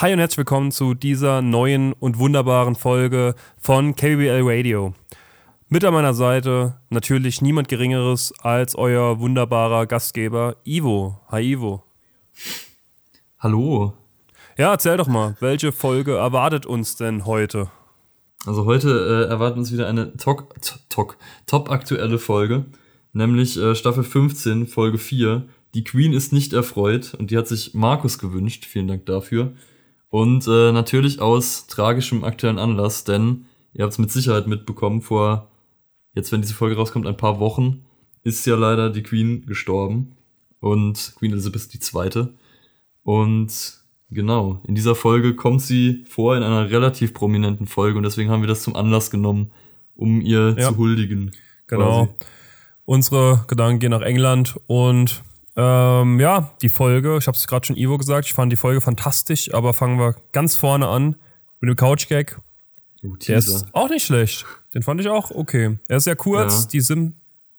Hi und herzlich willkommen zu dieser neuen und wunderbaren Folge von KBL Radio. Mit an meiner Seite natürlich niemand Geringeres als euer wunderbarer Gastgeber Ivo. Hi Ivo. Hallo. Ja, erzähl doch mal, welche Folge erwartet uns denn heute? Also heute äh, erwartet uns wieder eine top, top, top aktuelle Folge, nämlich äh, Staffel 15, Folge 4. Die Queen ist nicht erfreut und die hat sich Markus gewünscht. Vielen Dank dafür. Und äh, natürlich aus tragischem aktuellen Anlass, denn ihr habt es mit Sicherheit mitbekommen, vor jetzt, wenn diese Folge rauskommt, ein paar Wochen ist ja leider die Queen gestorben. Und Queen Elizabeth II. Und genau, in dieser Folge kommt sie vor in einer relativ prominenten Folge und deswegen haben wir das zum Anlass genommen, um ihr ja. zu huldigen. Genau. Quasi. Unsere Gedanken gehen nach England und ähm, ja, die Folge, ich habe es gerade schon Ivo gesagt, ich fand die Folge fantastisch, aber fangen wir ganz vorne an mit dem Couch-Gag. Uh, Der ist auch nicht schlecht. Den fand ich auch okay. Er ist sehr kurz, ja. die Sim.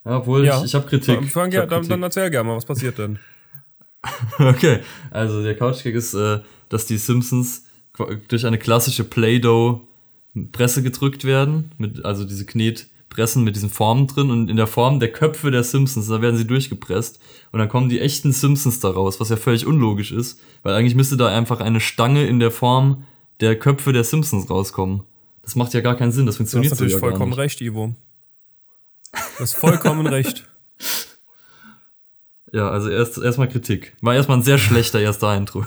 Ja, obwohl ja. ich, ich habe Kritik. Ich hab dann, dann, erzähl gerne mal, was passiert denn? okay, also der Couch-Gag ist, äh, dass die Simpsons durch eine klassische Play-Doh-Presse gedrückt werden, mit, also diese Knet- pressen mit diesen Formen drin und in der Form der Köpfe der Simpsons, da werden sie durchgepresst und dann kommen die echten Simpsons da raus, was ja völlig unlogisch ist, weil eigentlich müsste da einfach eine Stange in der Form der Köpfe der Simpsons rauskommen. Das macht ja gar keinen Sinn, das funktioniert so ja gar nicht. Du hast natürlich vollkommen recht, Ivo. Du hast vollkommen recht. Ja, also erst erstmal Kritik. War erstmal ein sehr schlechter erster Eindruck.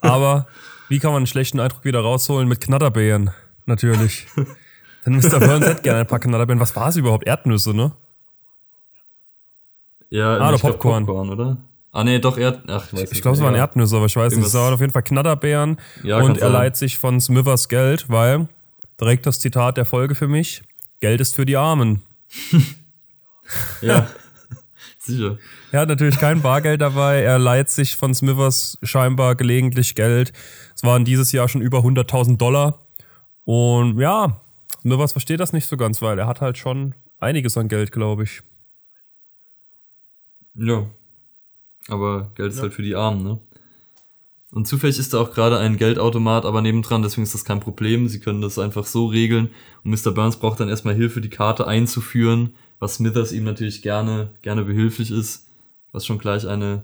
Aber wie kann man einen schlechten Eindruck wieder rausholen? Mit Knatterbeeren, natürlich. Denn Mr. Burns hätte gerne ein paar Knatterbeeren. Was war es überhaupt? Erdnüsse, ne? Ja, ah, oder Popcorn. Popcorn, oder? Ah, nee, doch Erd. Ach, ich, ich, ich glaube, es waren Erdnüsse, aber ich weiß Irgendwas. nicht. Es waren auf jeden Fall Knatterbeeren. Ja, und er leiht sich von Smithers Geld, weil, direkt das Zitat der Folge für mich: Geld ist für die Armen. ja, sicher. Er hat natürlich kein Bargeld dabei. Er leiht sich von Smithers scheinbar gelegentlich Geld. Es waren dieses Jahr schon über 100.000 Dollar. Und ja, nur was versteht das nicht so ganz, weil er hat halt schon einiges an Geld, glaube ich. Ja. Aber Geld ist ja. halt für die Armen, ne? Und zufällig ist da auch gerade ein Geldautomat, aber nebendran, deswegen ist das kein Problem. Sie können das einfach so regeln. Und Mr. Burns braucht dann erstmal Hilfe, die Karte einzuführen, was Smithers ihm natürlich gerne, gerne behilflich ist, was schon gleich eine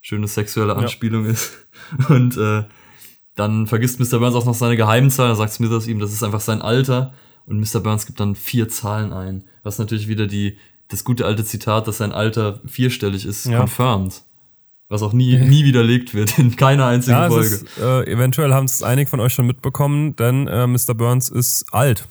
schöne sexuelle Anspielung ja. ist. Und äh, dann vergisst Mr. Burns auch noch seine Geheimzahl, dann sagt Smithers ihm, das ist einfach sein Alter. Und Mr. Burns gibt dann vier Zahlen ein, was natürlich wieder die, das gute alte Zitat, dass sein Alter vierstellig ist, ja. confirmed. Was auch nie, nie widerlegt wird, in keiner einzigen ja, Folge. Ist, äh, eventuell haben es einige von euch schon mitbekommen, denn äh, Mr. Burns ist alt.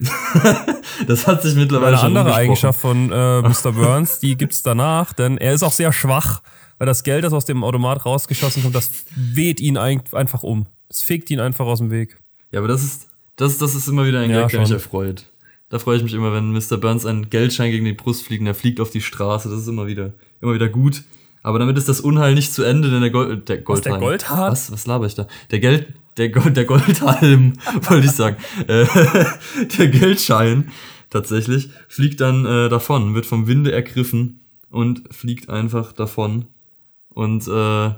das hat sich mittlerweile Eine schon andere Eigenschaft von äh, Mr. Burns, die gibt's danach, denn er ist auch sehr schwach, weil das Geld, das aus dem Automat rausgeschossen kommt, das weht ihn einfach um. Es fegt ihn einfach aus dem Weg. Ja, aber das ist, das, das ist immer wieder ein ja, Gag, der mich erfreut. Da freue ich mich immer, wenn Mr. Burns einen Geldschein gegen die Brust fliegt und er fliegt auf die Straße. Das ist immer wieder, immer wieder gut. Aber damit ist das Unheil nicht zu Ende, denn der, Gold, der Goldhalm. Was, der Goldhalm? Was, was laber ich da? Der Geld, der, Gold, der Goldhalm, wollte ich sagen. Äh, der Geldschein, tatsächlich, fliegt dann äh, davon, wird vom Winde ergriffen und fliegt einfach davon. Und äh,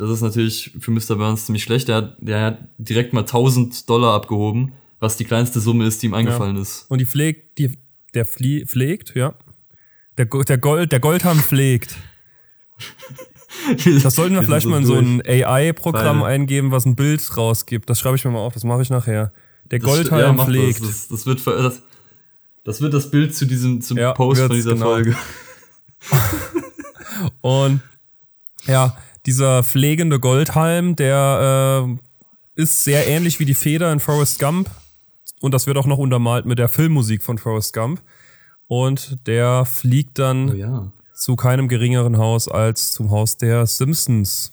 das ist natürlich für Mr. Burns ziemlich schlecht. Der hat, der hat direkt mal 1000 Dollar abgehoben was die kleinste Summe ist, die ihm eingefallen ja. ist. Und die pflegt, die, der Flie pflegt, ja. Der, der, Gold, der Goldham pflegt. Das sollten wir vielleicht so mal in so ein AI-Programm eingeben, was ein Bild rausgibt. Das schreibe ich mir mal auf, das mache ich nachher. Der Goldhalm ja, pflegt. Das, das, das, wird, das, das wird das Bild zu diesem zum ja, Post von dieser genau. Folge. Und ja, dieser pflegende Goldhalm, der äh, ist sehr ähnlich wie die Feder in Forrest Gump. Und das wird auch noch untermalt mit der Filmmusik von Forrest Gump. Und der fliegt dann oh ja. zu keinem geringeren Haus als zum Haus der Simpsons.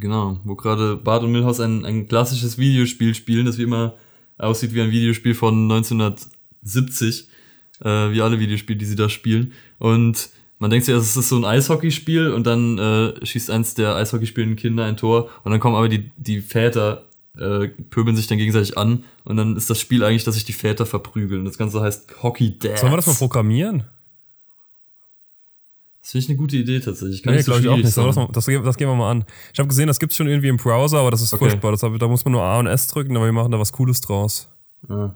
Genau, wo gerade Bart und Milhouse ein, ein klassisches Videospiel spielen, das wie immer aussieht wie ein Videospiel von 1970, äh, wie alle Videospiele, die sie da spielen. Und man denkt sich, es ist so ein Eishockeyspiel und dann äh, schießt eins der Eishockeyspielenden Kinder ein Tor und dann kommen aber die, die Väter äh, pöbeln sich dann gegenseitig an und dann ist das Spiel eigentlich, dass sich die Väter verprügeln. Das Ganze heißt Hockey Dad. Sollen wir das mal programmieren? Das finde ich eine gute Idee tatsächlich. Kann Nee, so glaube ich auch nicht. Das, das, gehen wir mal an. Ich habe gesehen, das gibt's schon irgendwie im Browser, aber das ist Okay. furchtbar. Das, da muss man nur A und S drücken, aber wir machen da was Cooles draus. Ah.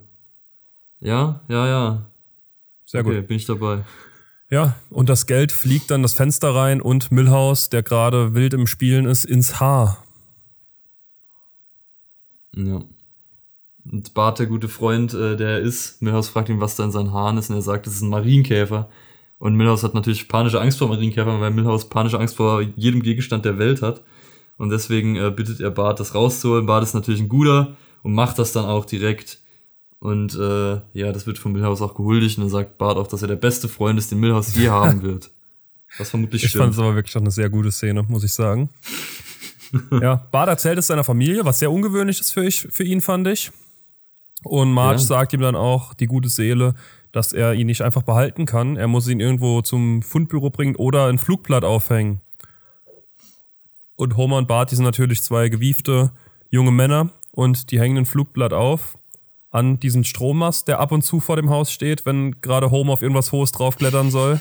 Ja, ja, ja. Sehr okay, gut. bin ich dabei. Ja, und das Geld fliegt dann das Fenster rein und Milhouse, der gerade wild im Spielen ist, ins Haar. Ja. Und Bart, der gute Freund, äh, der er ist, Milhouse fragt ihn, was da in seinen Haaren ist, und er sagt, es ist ein Marienkäfer. Und Milhouse hat natürlich panische Angst vor Marienkäfern, weil Milhouse panische Angst vor jedem Gegenstand der Welt hat. Und deswegen äh, bittet er Bart, das rauszuholen. Bart ist natürlich ein guter und macht das dann auch direkt. Und äh, ja, das wird von Milhouse auch gehuldigt. Und dann sagt Bart auch, dass er der beste Freund ist, den Milhouse je haben wird. Was vermutlich Ich fand stimmt. es aber wirklich auch eine sehr gute Szene, muss ich sagen. ja, Bart erzählt es seiner Familie, was sehr ungewöhnlich ist für, ich, für ihn, fand ich. Und Marge Ja. sagt ihm dann auch, die gute Seele, dass er ihn nicht einfach behalten kann. Er muss ihn irgendwo zum Fundbüro bringen oder ein Flugblatt aufhängen. Und Homer und Bart, die sind natürlich zwei gewiefte junge Männer und die hängen ein Flugblatt auf an diesen Strommast, der ab und zu vor dem Haus steht, wenn gerade Homer auf irgendwas Hohes draufklettern soll.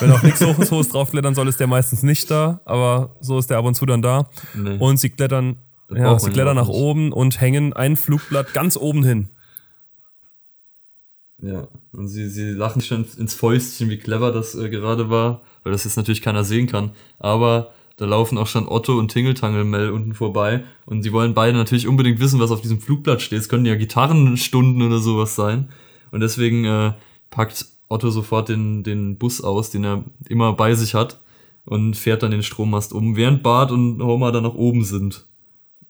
Wenn auf nichts Hohes, Hohes draufklettern soll, ist der meistens nicht da, aber so ist der ab und zu dann da. Nee. Und sie klettern, ja, sie klettern nach oben und hängen ein Flugblatt ganz oben hin. Ja, und sie, sie lachen schon ins Fäustchen, wie clever das äh, gerade war, weil das jetzt natürlich keiner sehen kann. Aber da laufen auch schon Otto und Tingeltangelmel unten vorbei und sie wollen beide natürlich unbedingt wissen, was auf diesem Flugblatt steht. Es können ja Gitarrenstunden oder sowas sein. Und deswegen äh, packt Otto sofort den, den Bus aus, den er immer bei sich hat und fährt dann den Strommast um, während Bart und Homer dann nach oben sind.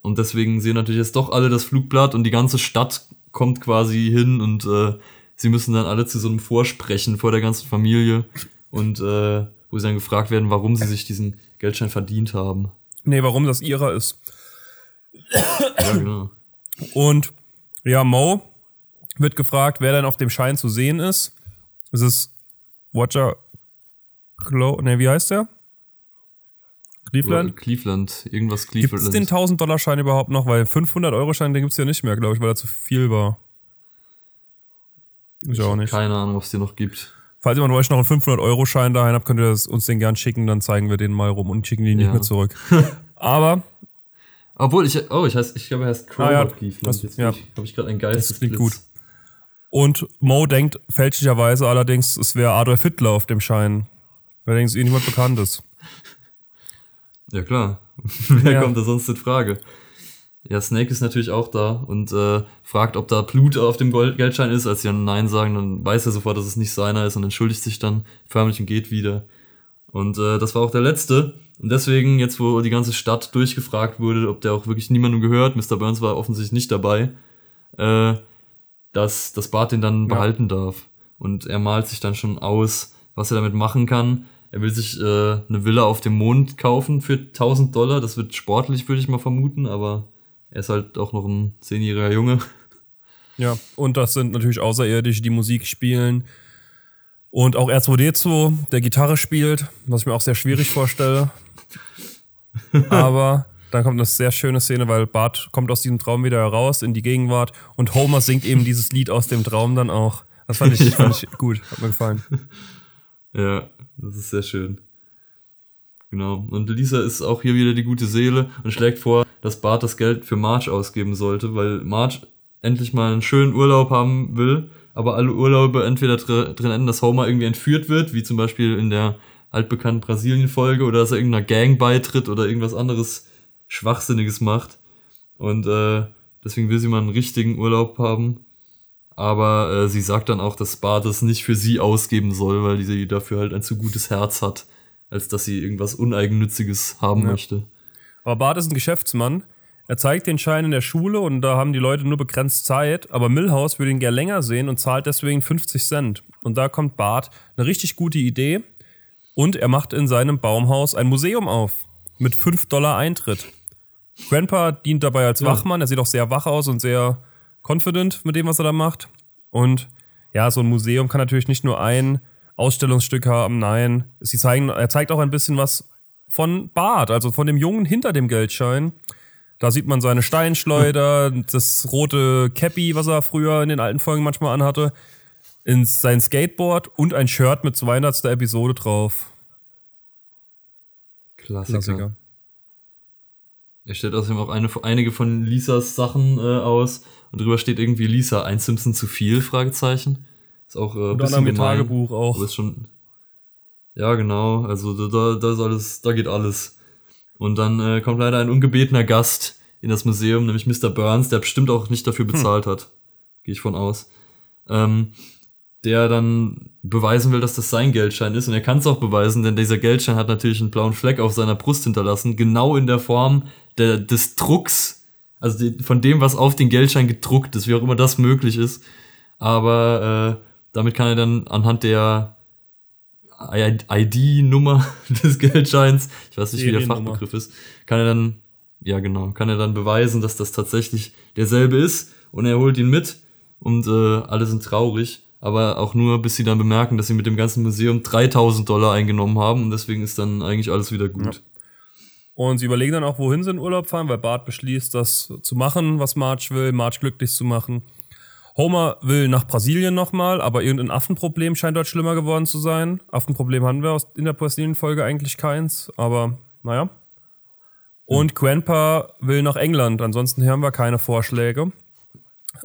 Und deswegen sehen natürlich jetzt doch alle das Flugblatt und die ganze Stadt kommt quasi hin und äh, sie müssen dann alle zu so einem Vorsprechen vor der ganzen Familie und äh, wo sie dann gefragt werden, warum sie sich diesen Geldschein verdient haben. Nee, warum das ihrer ist. Ja, genau. Und ja, Mo wird gefragt, wer denn auf dem Schein zu sehen ist. Es ist Roger Clo ne, wie heißt der? Cleveland? Cleveland, irgendwas Gibt es den Cleveland. 1000-Dollar-Schein überhaupt noch? Weil 500-Euro-Schein, den gibt's ja nicht mehr, glaube ich, weil er zu viel war. Ich auch nicht. Keine Ahnung, ob es den noch gibt. Falls jemand euch noch einen 500-Euro-Schein daheim habt, könnt ihr uns den gern schicken, dann zeigen wir den mal rum und schicken die nicht Ja. mehr zurück. Aber Obwohl, ich, oh, ich heißt, ich glaube, er heißt Kroger Ah, ja. Ja. habe ich gerade einen Geist. Das klingt gut. Und Mo denkt fälschlicherweise allerdings, es wäre Adolf Hitler auf dem Schein. Weil denkt, eh niemand bekannt ist. Ja, klar. Wer Ja. kommt da sonst in Frage? Ja, Snake ist natürlich auch da und äh, fragt, ob da Blut auf dem Gold Geldschein ist. Als sie dann Nein sagen, dann weiß er sofort, dass es nicht seiner ist und entschuldigt sich dann förmlich und geht wieder. Und äh, das war auch der letzte. Und deswegen, jetzt wo die ganze Stadt durchgefragt wurde, ob der auch wirklich niemandem gehört, Mr. Burns war offensichtlich nicht dabei, äh, dass, dass Bart den dann Ja. behalten darf. Und er malt sich dann schon aus, was er damit machen kann. Er will sich äh, eine Villa auf dem Mond kaufen für 1000 Dollar. Das wird sportlich, würde ich mal vermuten, aber er ist halt auch noch ein zehnjähriger Junge. Ja, und das sind natürlich Außerirdische, die Musik spielen. Und auch R2D2, der Gitarre spielt, was ich mir auch sehr schwierig vorstelle. Aber dann kommt eine sehr schöne Szene, weil Bart kommt aus diesem Traum wieder heraus in die Gegenwart und Homer singt eben dieses Lied aus dem Traum dann auch. Das fand ich, Ja. fand ich gut, hat mir gefallen. Ja, das ist sehr schön. Genau. Und Lisa ist auch hier wieder die gute Seele und schlägt vor, dass Bart das Geld für Marge ausgeben sollte, weil Marge endlich mal einen schönen Urlaub haben will, aber alle Urlaube entweder dr drin enden, dass Homer irgendwie entführt wird, wie zum Beispiel in der altbekannten Brasilien-Folge, oder dass er irgendeiner Gang beitritt oder irgendwas anderes Schwachsinniges macht. Und äh, deswegen will sie mal einen richtigen Urlaub haben. Aber äh, sie sagt dann auch, dass Bart es nicht für sie ausgeben soll, weil sie dafür halt ein zu gutes Herz hat, als dass sie irgendwas Uneigennütziges haben Ja. möchte. Aber Bart ist ein Geschäftsmann. Er zeigt den Schein in der Schule und da haben die Leute nur begrenzt Zeit. Aber Millhouse würde ihn gern länger sehen und zahlt deswegen 50 Cent. Und da kommt Bart eine richtig gute Idee. Und er macht in seinem Baumhaus ein Museum auf. Mit 5 Dollar Eintritt. Grandpa dient dabei als. Wachmann. Er sieht auch sehr wach aus und sehr confident mit dem, was er da macht. Und ja, so ein Museum kann natürlich nicht nur ein Ausstellungsstück haben. Nein, sie zeigen, er zeigt auch ein bisschen was von Bart, also von dem Jungen hinter dem Geldschein. Da sieht man seine Steinschleuder, das rote Cappy, was er früher in den alten Folgen manchmal anhatte, ins, sein Skateboard und ein Shirt mit 200. Episode drauf. Klassiker. Klassiker. Er stellt außerdem auch eine, einige von Lisas Sachen äh, aus und drüber steht irgendwie Lisa, ein Simpson zu viel, Fragezeichen. Ist auch äh, bisschen mit gemein. Tagebuch auch. Ist schon. Ja, genau. Also da, da, ist alles, da geht alles. Und dann äh, kommt leider ein ungebetener Gast in das Museum, nämlich Mr. Burns, der bestimmt auch nicht dafür bezahlt hat. Gehe ich von aus. Ähm, der dann beweisen will, dass das sein Geldschein ist. Und er kann es auch beweisen, denn dieser Geldschein hat natürlich einen blauen Fleck auf seiner Brust hinterlassen, genau in der Form der, des Drucks, also die, von dem, was auf den Geldschein gedruckt ist, wie auch immer das möglich ist. Aber äh, damit kann er dann anhand der ID-Nummer des Geldscheins, ich weiß nicht, wie der. Fachbegriff ist, kann er dann, ja genau, kann er dann beweisen, dass das tatsächlich derselbe ist und er holt ihn mit und äh, alle sind traurig, aber auch nur, bis sie dann bemerken, dass sie mit dem ganzen Museum 3000 Dollar eingenommen haben und deswegen ist dann eigentlich alles wieder gut. Und sie überlegen dann auch, wohin sie in Urlaub fahren, weil Bart beschließt, das zu machen, was Marge will, Marge glücklich zu machen. Homer will nach Brasilien nochmal, aber irgendein Affenproblem scheint dort schlimmer geworden zu sein. Affenproblem hatten wir in der Brasilien-Folge eigentlich keins, aber naja. Und Grandpa will nach England, ansonsten hören wir keine Vorschläge.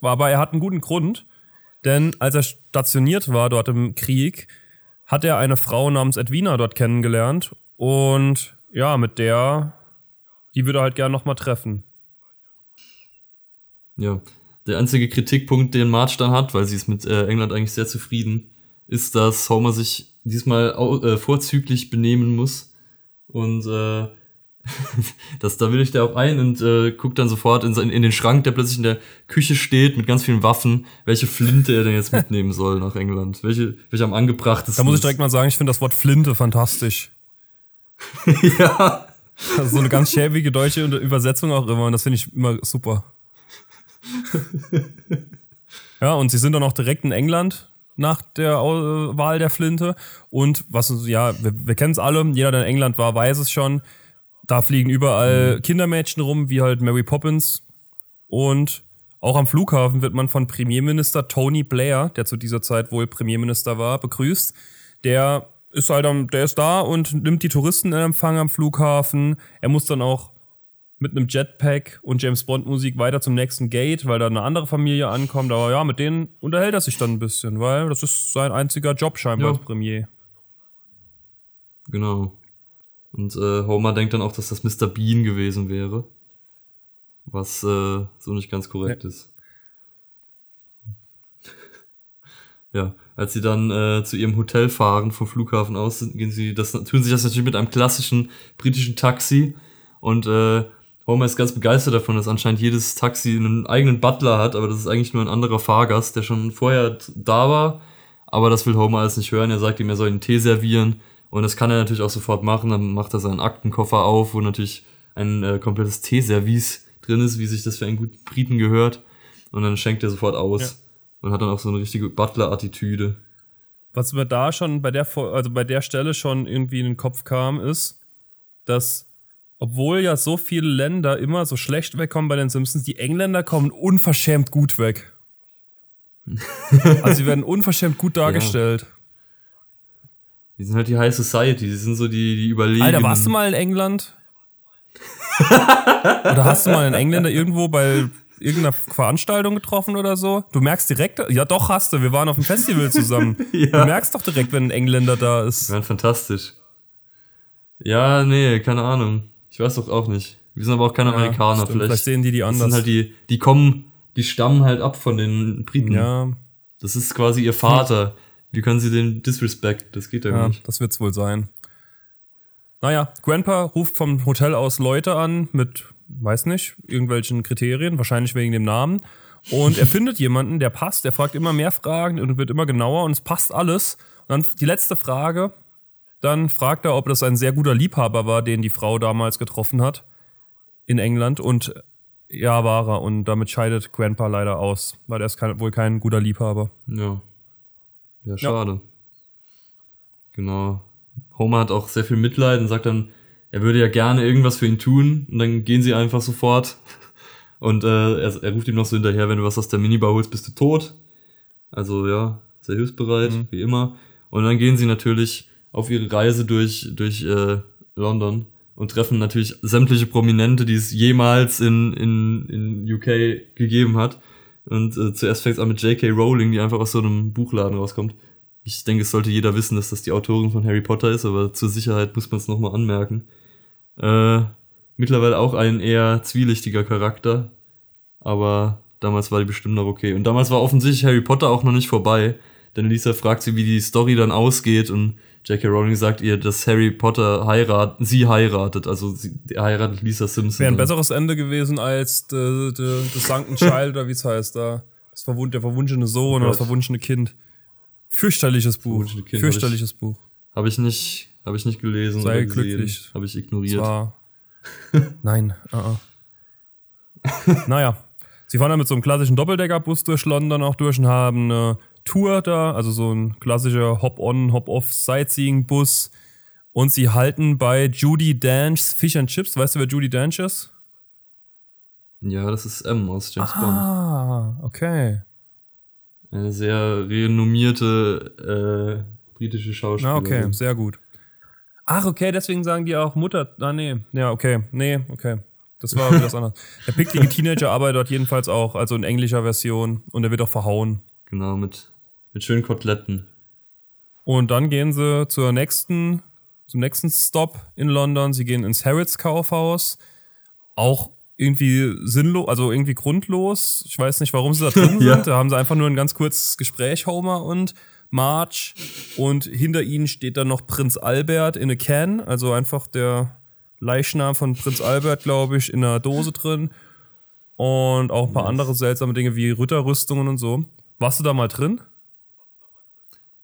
Aber er hat einen guten Grund, denn als er stationiert war dort im Krieg, hat er eine Frau namens Edwina dort kennengelernt und ja, mit der, die würde er halt gerne nochmal treffen. Ja. Der einzige Kritikpunkt, den Marge dann hat, weil sie ist mit äh, England eigentlich sehr zufrieden, ist, dass Homer sich diesmal äh, vorzüglich benehmen muss. Und äh, das, da will ich der auch ein und äh, guckt dann sofort in, in den Schrank, der plötzlich in der Küche steht mit ganz vielen Waffen, welche Flinte er denn jetzt mitnehmen soll nach England. Welche, welche am angebrachtesten Da muss ich ist. direkt mal sagen, ich finde das Wort Flinte fantastisch. ja. Also so eine ganz schäbige deutsche Übersetzung auch immer und das finde ich immer super. Ja, und sie sind dann auch direkt in England nach der Au- Wahl der Flinte. Und was, ja, wir, wir kennen es alle, jeder, der in England war, weiß es schon. Da fliegen überall Kindermädchen rum, wie halt Mary Poppins. Und auch am Flughafen wird man von Premierminister Tony Blair, der zu dieser Zeit wohl Premierminister war, begrüßt. Der ist halt am, der ist da und nimmt die Touristen in Empfang am Flughafen. Er muss dann auch mit einem Jetpack und James Bond Musik weiter zum nächsten Gate, weil da eine andere Familie ankommt. Aber ja, mit denen unterhält er sich dann ein bisschen, weil das ist sein einziger Job scheinbar Ja. als Premier. Genau. Und äh, Homer denkt dann auch, dass das Mr. Bean gewesen wäre. Was äh, so nicht ganz korrekt ist. Ja, als sie dann äh, zu ihrem Hotel fahren vom Flughafen aus, gehen sie das tun sie das natürlich mit einem klassischen britischen Taxi und äh, Homer ist ganz begeistert davon, dass anscheinend jedes Taxi einen eigenen Butler hat, aber das ist eigentlich nur ein anderer Fahrgast, der schon vorher da war. Aber das will Homer alles nicht hören. Er sagt ihm, er soll ihn Tee servieren. Und das kann er natürlich auch sofort machen. Dann macht er seinen Aktenkoffer auf, wo natürlich ein äh, komplettes Teeservice drin ist, wie sich das für einen guten Briten gehört. Und dann schenkt er sofort aus. Und hat dann auch so eine richtige Butler-Attitüde. Was mir da schon bei der, also bei der Stelle schon irgendwie in den Kopf kam, ist, dass obwohl ja so viele Länder immer so schlecht wegkommen bei den Simpsons, die Engländer kommen unverschämt gut weg. also sie werden unverschämt gut dargestellt. Die sind halt die High Society, die sind so die, die Überlegenen. Alter, warst du mal in England? oder hast du mal einen Engländer irgendwo bei irgendeiner Veranstaltung getroffen oder so? Du merkst direkt, ja doch hast du, wir waren auf dem Festival zusammen. Ja. Du merkst doch direkt, wenn ein Engländer da ist. Die waren fantastisch. Ja, nee, keine Ahnung. Ich weiß doch auch nicht. Wir sind aber auch keine Amerikaner. stimmt. vielleicht, Vielleicht sehen die die das anders. sind halt die, die kommen, die stammen halt ab von den Briten. Ja, Das ist quasi ihr Vater. Wie können sie den disrespect? Das geht ja, ja nicht. das wird's wohl sein. Naja, Grandpa ruft vom Hotel aus Leute an mit, weiß nicht, irgendwelchen Kriterien, wahrscheinlich wegen dem Namen. Und er findet jemanden, der passt, der fragt immer mehr Fragen und wird immer genauer und es passt alles. Und dann die letzte Frage, dann fragt er, ob das ein sehr guter Liebhaber war, den die Frau damals getroffen hat in England. Und ja, war er. Und damit scheidet Grandpa leider aus, weil er ist kein, wohl kein guter Liebhaber. Ja. Ja, schade. Genau. Homer hat auch sehr viel Mitleid und sagt dann, er würde ja gerne irgendwas für ihn tun und dann gehen sie einfach sofort. Und äh, er, er ruft ihm noch so hinterher, wenn du was aus der Minibar holst, bist du tot. Also ja, sehr hilfsbereit, Mhm. wie immer. Und dann gehen sie natürlich auf ihre Reise durch, durch äh, London und treffen natürlich sämtliche Prominente, die es jemals in, in, in UK gegeben hat. Und äh, zuerst fängt es an mit J.K. Rowling, die einfach aus so einem Buchladen rauskommt. Ich denke, es sollte jeder wissen, dass das die Autorin von Harry Potter ist, aber zur Sicherheit muss man es nochmal anmerken. Äh, mittlerweile auch ein eher zwielichtiger Charakter, aber damals war die bestimmt noch okay. Und damals war offensichtlich Harry Potter auch noch nicht vorbei, denn Lisa fragt sie, wie die Story dann ausgeht und J.K. Rowling sagt ihr, dass Harry Potter heirat, sie heiratet, also sie heiratet Lisa Simpson. Wäre ein besseres Ende gewesen als The, the, the Sunken Child oder wie es heißt da. Das verwund, der verwunschene Sohn oder das verwunschene Kind. Fürchterliches Buch. Kind Fürchterliches hab ich, Buch. Habe ich nicht, habe ich nicht gelesen Sei glücklich. Habe ich ignoriert. War, nein. Uh -uh. naja. Sie fahren dann mit so einem klassischen Doppeldeckerbus durch London auch durch und haben eine Tour da, also so ein klassischer Hop-on, Hop-off Sightseeing-Bus. Und sie halten bei Judy Dench's Fish and Chips. Weißt du, wer Judy Dench ist? Ja, das ist M aus James ah, Bond. Ah, okay. Eine sehr renommierte äh, britische Schauspielerin. Ah, okay, sehr gut. Ach, okay, deswegen sagen die auch Mutter. Ah, nee. Ja, okay. Nee, okay. Das war was anderes. Der picklige Teenager arbeitet dort jedenfalls auch, also in englischer Version. Und er wird auch verhauen. Genau, mit, mit schönen Koteletten. Und dann gehen sie zur nächsten, zum nächsten Stop in London. Sie gehen ins Harrods Kaufhaus. Auch irgendwie sinnlos, also irgendwie grundlos. Ich weiß nicht, warum sie da drin ja. sind. Da haben sie einfach nur ein ganz kurzes Gespräch, Homer und March. Und hinter ihnen steht dann noch Prinz Albert in a can, also einfach der Leichnam von Prinz Albert, glaube ich, in einer Dose drin. Und auch ein paar andere seltsame Dinge wie Ritterrüstungen und so. Warst du da mal drin?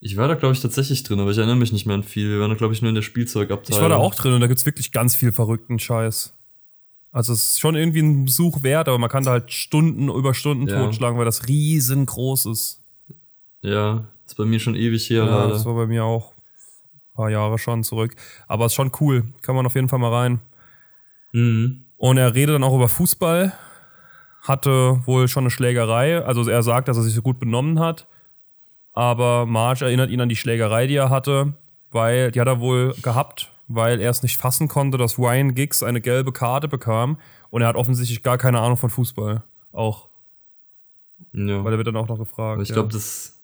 Ich war da, glaube ich, tatsächlich drin, aber ich erinnere mich nicht mehr an viel. Wir waren da, glaube ich, nur in der Spielzeugabteilung. Ich war da auch drin und da gibt's wirklich ganz viel verrückten Scheiß. Also es ist schon irgendwie ein Besuch wert, aber man kann da halt Stunden über Stunden ja. totschlagen, weil das riesengroß ist. Ja, ist bei mir schon ewig her. Ja, das war bei mir auch ein paar Jahre schon zurück. Aber ist schon cool. Kann man auf jeden Fall mal rein. Mhm. Und er redet dann auch über Fußball. Hatte wohl schon eine Schlägerei. Also er sagt, dass er sich so gut benommen hat. Aber Marge erinnert ihn an die Schlägerei, die er hatte, weil die hat er wohl gehabt, weil er es nicht fassen konnte, dass Ryan Giggs eine gelbe Karte bekam und er hat offensichtlich gar keine Ahnung von Fußball. Auch. Ja. Weil er wird dann auch noch gefragt. Ich glaube, das.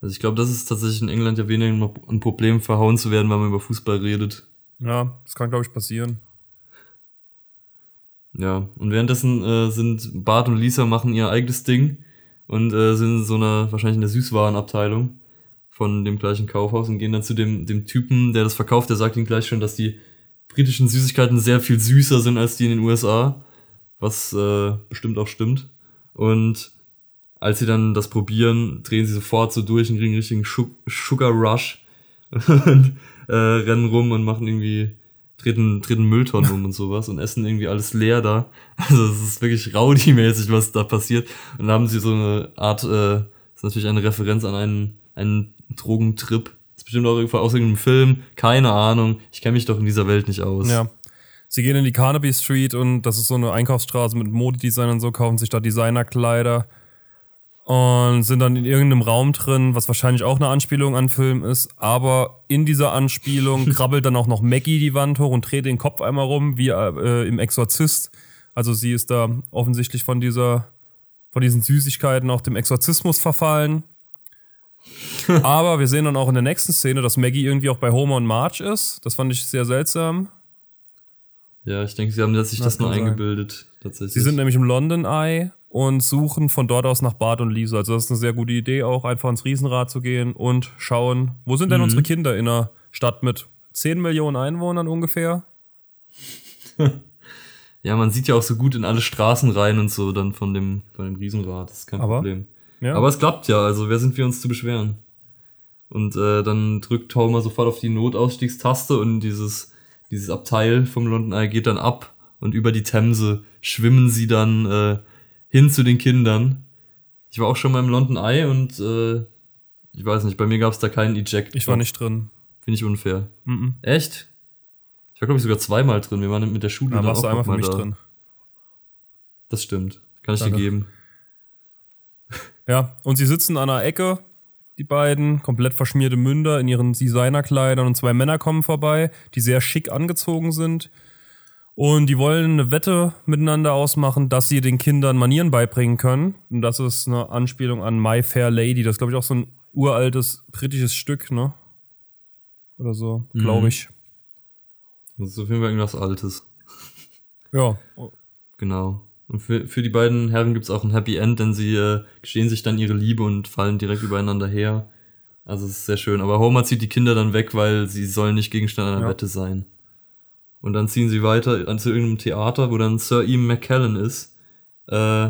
Also ich glaube, das ist tatsächlich in England ja weniger ein Problem, verhauen zu werden, weil man über Fußball redet. Ja, das kann, glaube ich, passieren. Ja, und währenddessen äh, sind Bart und Lisa machen ihr eigenes Ding und äh, sind in so einer, wahrscheinlich in der Süßwarenabteilung von dem gleichen Kaufhaus und gehen dann zu dem, dem Typen, der das verkauft, der sagt ihnen gleich schon, dass die britischen Süßigkeiten sehr viel süßer sind als die in den USA, was äh, bestimmt auch stimmt. Und als sie dann das probieren, drehen sie sofort so durch und kriegen einen richtigen Sugar Rush und äh, rennen rum und machen irgendwie treten, treten Mülltonnen um und sowas und essen irgendwie alles leer da. Also es ist wirklich rowdy-mäßig, was da passiert. Und dann haben sie so eine Art, äh, ist natürlich eine Referenz an einen, einen Drogentrip. Das ist bestimmt auch aus irgendeinem Film. Keine Ahnung. Ich kenne mich doch in dieser Welt nicht aus. Ja. Sie gehen in die Carnaby Street und das ist so eine Einkaufsstraße mit Modedesign und so, kaufen sich da Designerkleider und sind dann in irgendeinem Raum drin, was wahrscheinlich auch eine Anspielung an Film ist. Aber in dieser Anspielung krabbelt dann auch noch Maggie die Wand hoch und dreht den Kopf einmal rum, wie äh, im Exorzist. Also sie ist da offensichtlich von dieser, von diesen Süßigkeiten auch dem Exorzismus verfallen. Aber wir sehen dann auch in der nächsten Szene, dass Maggie irgendwie auch bei Homer und Marge ist. Das fand ich sehr seltsam. Ja, ich denke, sie haben sich das, das nur eingebildet, tatsächlich. Sie sind nämlich im London Eye und suchen von dort aus nach Bart und Lisa. Also das ist eine sehr gute Idee, auch einfach ins Riesenrad zu gehen und schauen, wo sind denn mhm. unsere Kinder in einer Stadt mit 10 Millionen Einwohnern ungefähr? ja, man sieht ja auch so gut in alle Straßen rein und so dann von dem, von dem Riesenrad. Das ist kein Aber Problem. Ja. Aber es klappt ja, also wer sind wir uns zu beschweren? Und äh, dann drückt Homer sofort auf die Notausstiegstaste und dieses, dieses Abteil vom London Eye geht dann ab und über die Themse schwimmen sie dann äh, hin zu den Kindern. Ich war auch schon mal im London Eye und äh, ich weiß nicht, bei mir gab es da keinen Eject. Ich war nicht drin. Finde ich unfair. Mm -mm. Echt? Ich war, glaube ich, sogar zweimal drin. Wir waren mit der Schule da dann warst auch du einmal für mich da. drin. Das stimmt. Kann ich Danke. dir geben. Ja, und sie sitzen an einer Ecke die beiden, komplett verschmierte Münder in ihren Designerkleidern und zwei Männer kommen vorbei, die sehr schick angezogen sind. Und die wollen eine Wette miteinander ausmachen, dass sie den Kindern Manieren beibringen können. Und das ist eine Anspielung an My Fair Lady. Das ist, glaube ich, auch so ein uraltes britisches Stück, ne? Oder so, glaube Mhm. ich. Das ist auf jeden Fall irgendwas Altes. Ja. Genau. Und für, für die beiden Herren gibt's auch ein Happy End, denn sie äh, gestehen sich dann ihre Liebe und fallen direkt übereinander her. Also es ist sehr schön. Aber Homer zieht die Kinder dann weg, weil sie sollen nicht Gegenstand einer Ja. Wette sein. Und dann ziehen sie weiter an zu irgendeinem Theater, wo dann Sir Ian McKellen ist, äh,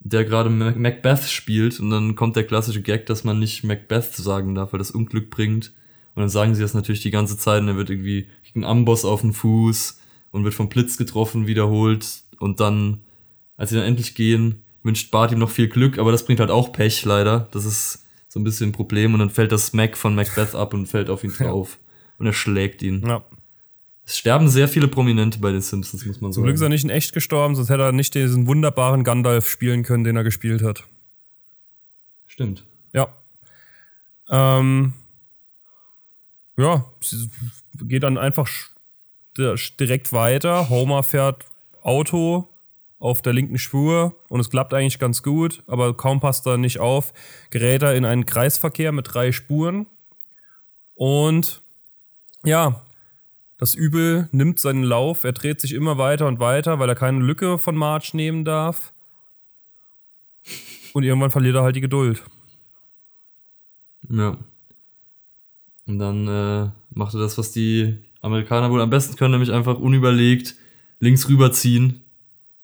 der gerade Mac- Macbeth spielt. Und dann kommt der klassische Gag, dass man nicht Macbeth sagen darf, weil das Unglück bringt. Und dann sagen sie das natürlich die ganze Zeit und er wird irgendwie kriegt einen Amboss auf den Fuß und wird vom Blitz getroffen, wiederholt. Und dann, als sie dann endlich gehen, wünscht Bart ihm noch viel Glück, aber das bringt halt auch Pech, leider. Das ist so ein bisschen ein Problem. Und dann fällt das Mac von Macbeth ab und fällt auf ihn drauf. Und er schlägt ihn. ja. Es sterben sehr viele Prominente bei den Simpsons, muss man Zum Glück ist er sagen. nicht in echt gestorben, sonst hätte er nicht diesen wunderbaren Gandalf spielen können, den er gespielt hat. Stimmt. Ja. Ähm, ja, es geht dann einfach direkt weiter. Homer fährt Auto auf der linken Spur und es klappt eigentlich ganz gut, aber kaum passt er nicht auf, gerät er in einen Kreisverkehr mit drei Spuren und ja, das Übel nimmt seinen Lauf, er dreht sich immer weiter und weiter, weil er keine Lücke von Marge nehmen darf. Und irgendwann verliert er halt die Geduld. Ja. Und dann äh, macht er das, was die Amerikaner wohl am besten können, nämlich einfach unüberlegt links rüberziehen.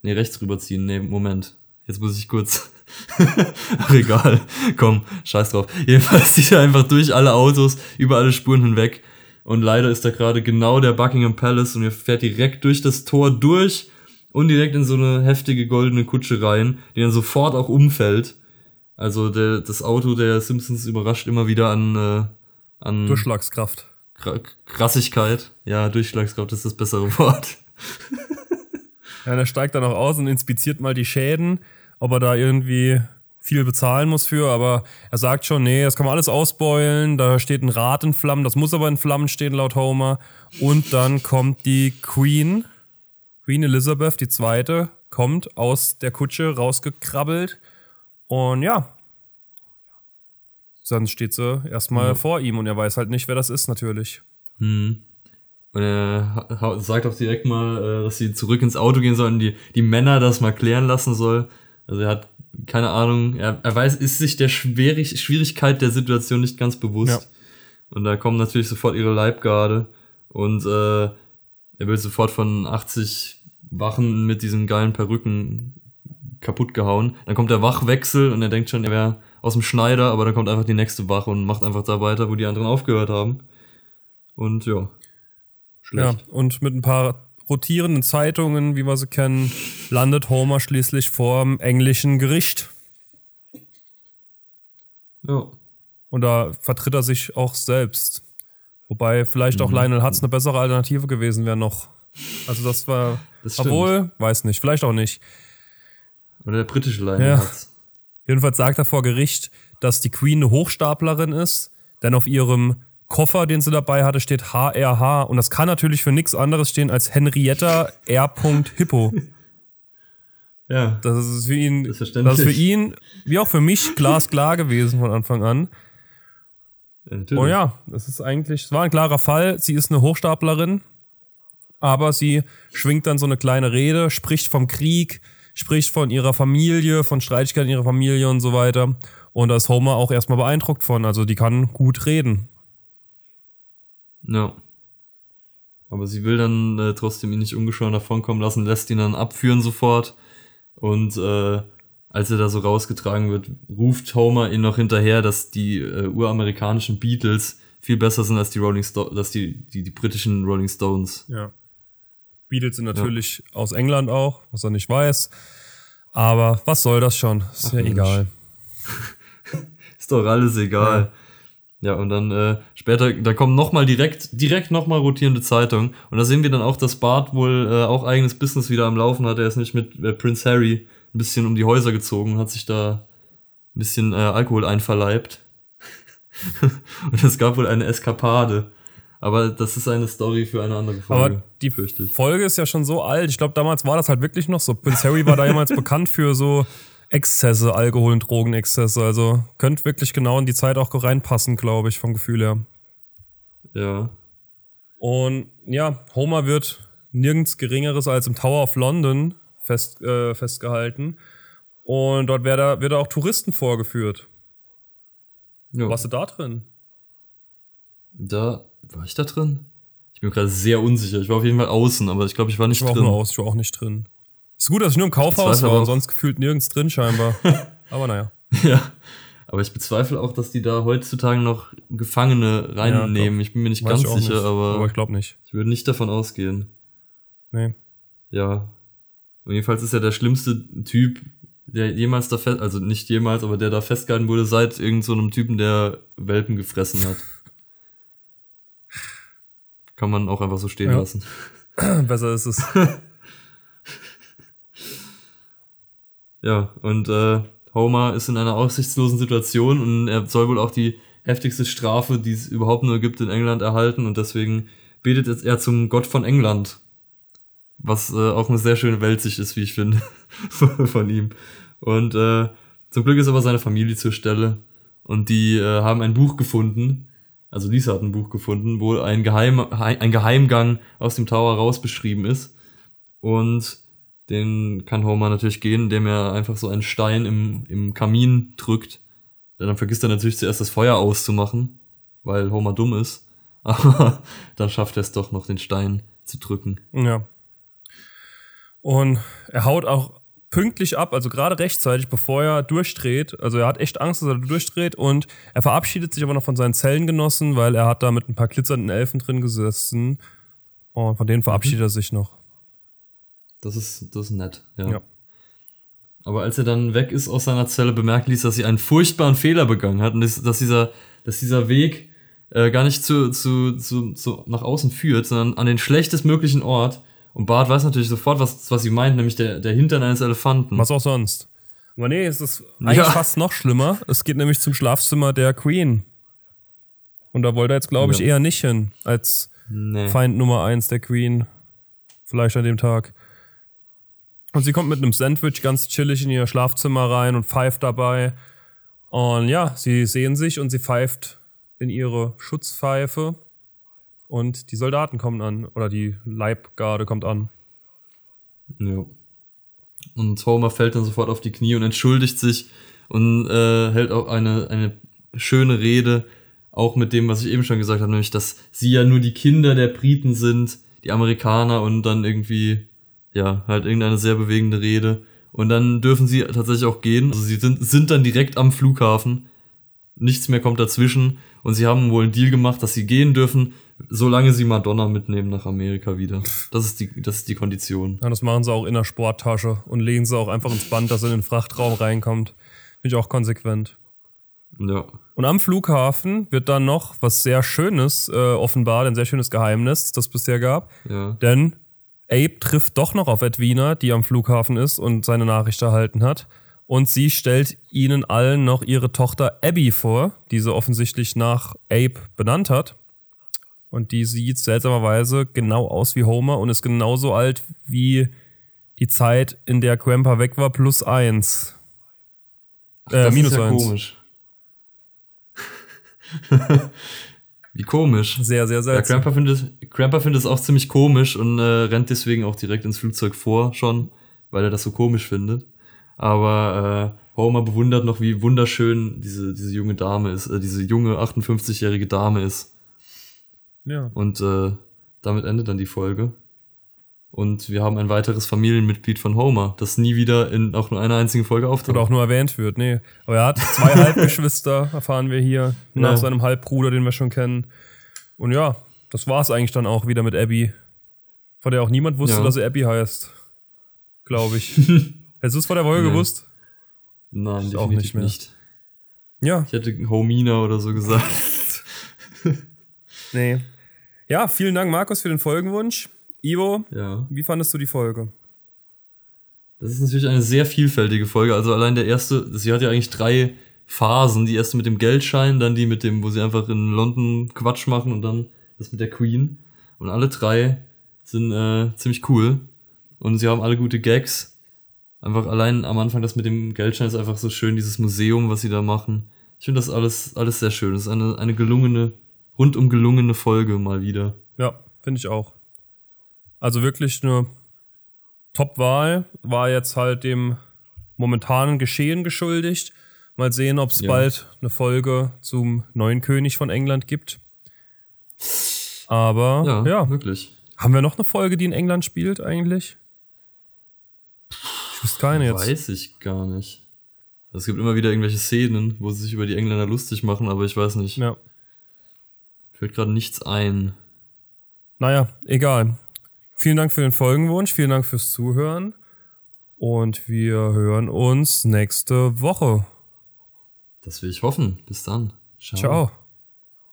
Nee, rechts rüberziehen. Nee, Moment. Jetzt muss ich kurz. Ach, egal. Komm, scheiß drauf. Jedenfalls zieht er einfach durch alle Autos, über alle Spuren hinweg. Und leider ist da gerade genau der Buckingham Palace und er fährt direkt durch das Tor durch und direkt in so eine heftige goldene Kutsche rein, die dann sofort auch umfällt. Also der, das Auto der Simpsons überrascht immer wieder an, äh, an Durchschlagskraft. Kra- Krassigkeit. Ja, Durchschlagskraft ist das bessere Wort. Ja, er steigt dann auch aus und inspiziert mal die Schäden, ob er da irgendwie viel bezahlen muss für, aber er sagt schon, nee, das kann man alles ausbeulen, da steht ein Rad in Flammen, das muss aber in Flammen stehen laut Homer. Und dann kommt die Queen, Queen Elizabeth, die zweite, kommt aus der Kutsche rausgekrabbelt und ja, dann steht sie erstmal vor ihm und er weiß halt nicht, wer das ist natürlich. Hm. Und er sagt auch direkt mal, äh, dass sie zurück ins Auto gehen sollen, die, die Männer das mal klären lassen soll. Also er hat keine Ahnung, er, er weiß, ist sich der Schwierig Schwierigkeit der Situation nicht ganz bewusst. Ja. Und da kommen natürlich sofort ihre Leibgarde und äh, er wird sofort von 80 Wachen mit diesen geilen Perücken kaputt gehauen. Dann kommt der Wachwechsel und er denkt schon, er wäre aus dem Schneider, aber dann kommt einfach die nächste Wache und macht einfach da weiter, wo die anderen aufgehört haben. Und ja. Ja, Schlecht. und mit ein paar rotierenden Zeitungen, wie wir sie kennen, landet Homer schließlich vorm englischen Gericht. Ja. Und da vertritt er sich auch selbst. Wobei vielleicht Mhm. auch Lionel Hutz eine bessere Alternative gewesen wäre noch. Also das war, Das obwohl, weiß nicht, vielleicht auch nicht. Oder der britische Lionel Ja. hat's. Jedenfalls sagt er vor Gericht, dass die Queen eine Hochstaplerin ist, denn auf ihrem Koffer, den sie dabei hatte, steht HRH und das kann natürlich für nichts anderes stehen als Henrietta R. Hippo. Ja. Das ist für ihn, Das ist das verständlich. ist für ihn, wie auch für mich, glasklar gewesen von Anfang an. ja. Oh ja, das ist eigentlich, es war ein klarer Fall. Sie ist eine Hochstaplerin, aber sie schwingt dann so eine kleine Rede, spricht vom Krieg, spricht von ihrer Familie, von Streitigkeiten ihrer Familie und so weiter. Und da ist Homer auch erstmal beeindruckt von. Also die kann gut reden. Ja. Aber sie will dann äh, trotzdem ihn nicht ungeschoren davonkommen lassen, lässt ihn dann abführen sofort. Und äh, als er da so rausgetragen wird, ruft Homer ihn noch hinterher, dass die äh, uramerikanischen Beatles viel besser sind als die Rolling Stones, dass die, die, die britischen Rolling Stones. Ja. Beatles sind natürlich aus England auch, was er nicht weiß. Aber was soll das schon? Ist Ach, ja Mensch. egal. Ist doch alles egal. Ja, und dann äh, später, da kommen nochmal direkt, direkt nochmal rotierende Zeitungen. Und da sehen wir dann auch, dass Bart wohl äh, auch eigenes Business wieder am Laufen hat. Er ist nicht mit äh, Prince Harry ein bisschen um die Häuser gezogen, hat sich da ein bisschen äh, Alkohol einverleibt. und es gab wohl eine Eskapade. Aber das ist eine Story für eine andere Folge. Aber die Folge ist ja schon so alt. Ich glaube, damals war das halt wirklich noch so. Prince Harry war damals bekannt für so Exzesse, Alkohol- und Drogenexzesse. Also könnte wirklich genau in die Zeit auch reinpassen, glaube ich, vom Gefühl her. Ja. Und ja, Homer wird nirgends Geringeres als im Tower of London fest, äh, festgehalten. Und dort wird er, wird er auch Touristen vorgeführt. Ja. Warst du da drin? Da war ich da drin? Ich bin gerade sehr unsicher. Ich war auf jeden Fall außen, aber ich glaube, ich war nicht ich war drin. Auch nur aus, ich war auch nicht drin. Ist gut, dass ich nur im Kaufhaus war und sonst gefühlt nirgends drin scheinbar. aber naja. Ja. Aber ich bezweifle auch, dass die da heutzutage noch Gefangene reinnehmen. Ja, ich bin mir nicht ganz sicher, nicht, aber, aber ich glaube nicht. Ich würde nicht davon ausgehen. Nee. Ja. Und jedenfalls ist er der schlimmste Typ, der jemals da fest, also nicht jemals, aber der da festgehalten wurde seit irgendeinem so Typen, der Welpen gefressen hat. Kann man auch einfach so stehen ja. lassen. Besser ist es. ja, und äh, Homer ist in einer aussichtslosen Situation und er soll wohl auch die heftigste Strafe, die es überhaupt nur gibt in England, erhalten und deswegen betet er zum Gott von England. Was äh, auch eine sehr schöne Weltsicht ist, wie ich finde, von ihm. Und äh, zum Glück ist aber seine Familie zur Stelle und die äh, haben ein Buch gefunden, also Lisa hat ein Buch gefunden, wo ein, Geheim, ein Geheimgang aus dem Tower raus beschrieben ist. Und den kann Homer natürlich gehen, indem er einfach so einen Stein im, im Kamin drückt. Dann vergisst er natürlich zuerst das Feuer auszumachen, weil Homer dumm ist. Aber dann schafft er es doch noch, den Stein zu drücken. Ja. Und er haut auch pünktlich ab, also gerade rechtzeitig, bevor er durchdreht. Also er hat echt Angst, dass er durchdreht und er verabschiedet sich aber noch von seinen Zellengenossen, weil er hat da mit ein paar glitzernden Elfen drin gesessen. Und von denen verabschiedet mhm. er sich noch. Das ist, das ist nett, ja. ja. Aber als er dann weg ist aus seiner Zelle, bemerkt Lisa, dass sie einen furchtbaren Fehler begangen hat und dass, dass dieser, dass dieser Weg äh, gar nicht zu, zu, zu, zu nach außen führt, sondern an den schlechtestmöglichen Ort und Bart weiß natürlich sofort, was, was sie meint, nämlich der, der Hintern eines Elefanten. Was auch sonst. Aber nee, es ist eigentlich ja. fast noch schlimmer. Es geht nämlich zum Schlafzimmer der Queen. Und da wollte er jetzt, glaube ich, ja. eher nicht hin, als nee. Feind Nummer eins der Queen. Vielleicht an dem Tag. Und sie kommt mit einem Sandwich ganz chillig in ihr Schlafzimmer rein und pfeift dabei. Und ja, sie sehen sich und sie pfeift in ihre Schutzpfeife und die Soldaten kommen an oder die Leibgarde kommt an. Ja. Und Homer fällt dann sofort auf die Knie und entschuldigt sich und äh, hält auch eine, eine schöne Rede, auch mit dem, was ich eben schon gesagt habe, nämlich, dass sie ja nur die Kinder der Briten sind, die Amerikaner und dann irgendwie, ja, halt irgendeine sehr bewegende Rede. Und dann dürfen sie tatsächlich auch gehen. Also sie sind, sind dann direkt am Flughafen. Nichts mehr kommt dazwischen. Und sie haben wohl einen Deal gemacht, dass sie gehen dürfen, solange sie Madonna mitnehmen nach Amerika wieder. Das ist die, das ist die Kondition. Ja, das machen sie auch in der Sporttasche und legen sie auch einfach ins Band, dass er in den Frachtraum reinkommt. Finde ich auch konsequent. Ja. Und am Flughafen wird dann noch was sehr Schönes äh, offenbar, ein sehr schönes Geheimnis, das bisher gab. Ja. Denn Abe trifft doch noch auf Edwina, die am Flughafen ist und seine Nachricht erhalten hat. Und sie stellt ihnen allen noch ihre Tochter Abby vor, die sie offensichtlich nach Abe benannt hat. Und die sieht seltsamerweise genau aus wie Homer und ist genauso alt wie die Zeit, in der Grandpa weg war, plus eins. Ach, äh, minus ist ja eins. komisch. wie komisch. Sehr, sehr seltsam. Ja, Grandpa findet, Grandpa findet es auch ziemlich komisch und äh, rennt deswegen auch direkt ins Flugzeug vor, schon, weil er das so komisch findet. Aber äh, Homer bewundert noch, wie wunderschön diese, diese junge Dame ist, äh, diese junge 58-jährige Dame ist. Ja. Und äh, damit endet dann die Folge. Und wir haben ein weiteres Familienmitglied von Homer, das nie wieder in auch nur einer einzigen Folge auftaucht. Oder auch nur erwähnt wird, nee. Aber er hat zwei Halbgeschwister, erfahren wir hier, nach ja. seinem Halbbruder, den wir schon kennen. Und ja, das war es eigentlich dann auch wieder mit Abby. Von der auch niemand wusste, ja. dass er Abby heißt. Glaube ich. Hättest du es vor der Folge nee. gewusst? Nein, auch nicht mehr. Nicht. Ja. Ich hätte Homina oder so gesagt. nee. Ja, vielen Dank, Markus, für den Folgenwunsch. Ivo, ja. wie fandest du die Folge? Das ist natürlich eine sehr vielfältige Folge. Also allein der erste, sie hat ja eigentlich drei Phasen. Die erste mit dem Geldschein, dann die mit dem, wo sie einfach in London Quatsch machen und dann das mit der Queen. Und alle drei sind äh, ziemlich cool. Und sie haben alle gute Gags. Einfach allein am Anfang das mit dem Geldschein ist einfach so schön, dieses Museum, was sie da machen. Ich finde das alles, alles sehr schön. Das ist eine, eine gelungene, rundum gelungene Folge mal wieder. Ja, finde ich auch. Also wirklich eine Top-Wahl. War jetzt halt dem momentanen Geschehen geschuldigt. Mal sehen, ob es Ja. bald eine Folge zum neuen König von England gibt. Aber Ja, ja, wirklich. haben wir noch eine Folge, die in England spielt eigentlich? Ich wüsste keine jetzt. Weiß ich gar nicht. Es gibt immer wieder irgendwelche Szenen, wo sie sich über die Engländer lustig machen, aber ich weiß nicht. Ja. Fällt gerade nichts ein. Naja, egal. Vielen Dank für den Folgenwunsch, vielen Dank fürs Zuhören und wir hören uns nächste Woche. Das will ich hoffen. Bis dann. Ciao.